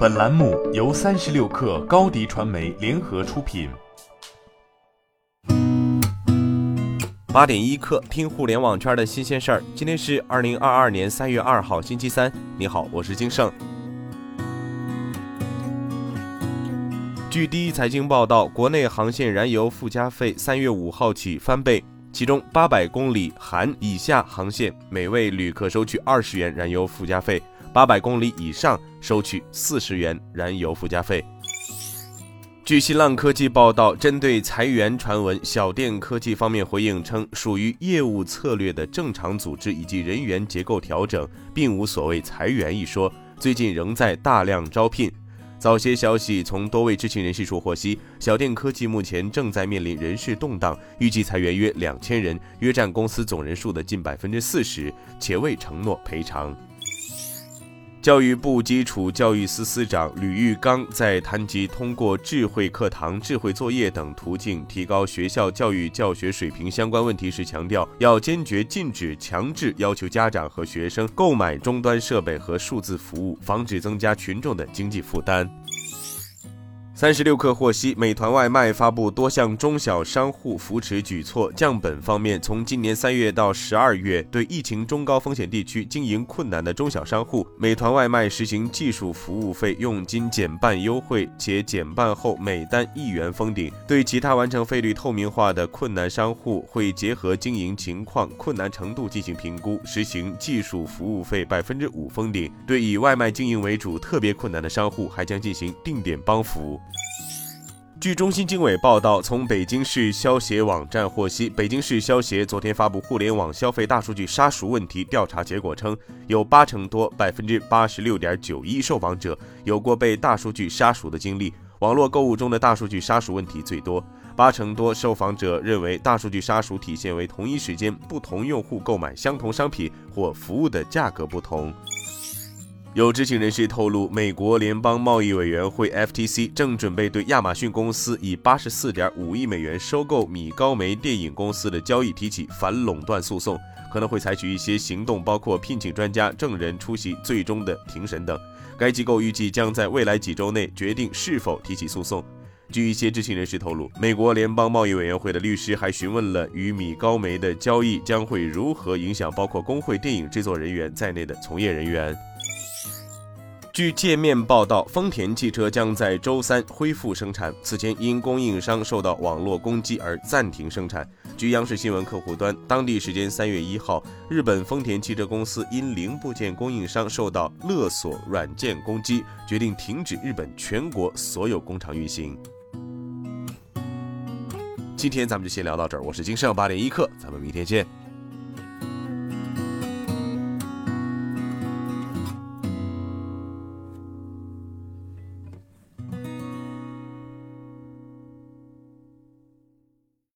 本栏目由三十六氪高低传媒联合出品。八点一刻，听互联网圈的新鲜事儿。今天是二零二二年三月二号，星期三。你好，我是金盛。据第一财经报道，国内航线燃油附加费三月五号起翻倍，其中八百公里含以下航线，每位旅客收取二十元燃油附加费。八百公里以上收取四十元燃油附加费。据新浪科技报道，针对裁员传闻，小电科技方面回应称，属于业务策略的正常组织以及人员结构调整，并无所谓裁员一说。最近仍在大量招聘。早些消息从多位知情人士处获悉，小电科技目前正在面临人事动荡，预计裁员约两千人，约占公司总人数的近百分之四十，且未承诺赔偿。教育部基础教育司司长吕玉刚在谈及通过智慧课堂、智慧作业等途径提高学校教育教学水平相关问题时强调，要坚决禁止强制要求家长和学生购买终端设备和数字服务，防止增加群众的经济负担。三十六氪获悉，美团外卖发布多项中小商户扶持举措。降本方面，从今年三月到十二月，对疫情中高风险地区经营困难的中小商户，美团外卖实行技术服务费佣金减半优惠，且减半后每单一元封顶。对其他完成费率透明化的困难商户，会结合经营情况、困难程度进行评估，实行技术服务费百分之五封顶。对以外卖经营为主、特别困难的商户，还将进行定点帮扶。据中新经纬报道，从北京市消协网站获悉，北京市消协昨天发布互联网消费大数据杀熟问题调查结果称，有八成多（百分之八十六点九一）受访者有过被大数据杀熟的经历。网络购物中的大数据杀熟问题最多，八成多受访者认为大数据杀熟体现为同一时间不同用户购买相同商品或服务的价格不同。有知情人士透露，美国联邦贸易委员会 （FTC） 正准备对亚马逊公司以八十四点五亿美元收购米高梅电影公司的交易提起反垄断诉讼，可能会采取一些行动，包括聘请专家、证人出席最终的庭审等。该机构预计将在未来几周内决定是否提起诉讼。据一些知情人士透露，美国联邦贸易委员会的律师还询问了与米高梅的交易将会如何影响包括工会电影制作人员在内的从业人员。据界面报道，丰田汽车将在周三恢复生产。此前因供应商受到网络攻击而暂停生产。据央视新闻客户端，当地时间三月一号，日本丰田汽车公司因零部件供应商受到勒索软件攻击，决定停止日本全国所有工厂运行。今天咱们就先聊到这儿，我是金盛八点一刻，咱们明天见。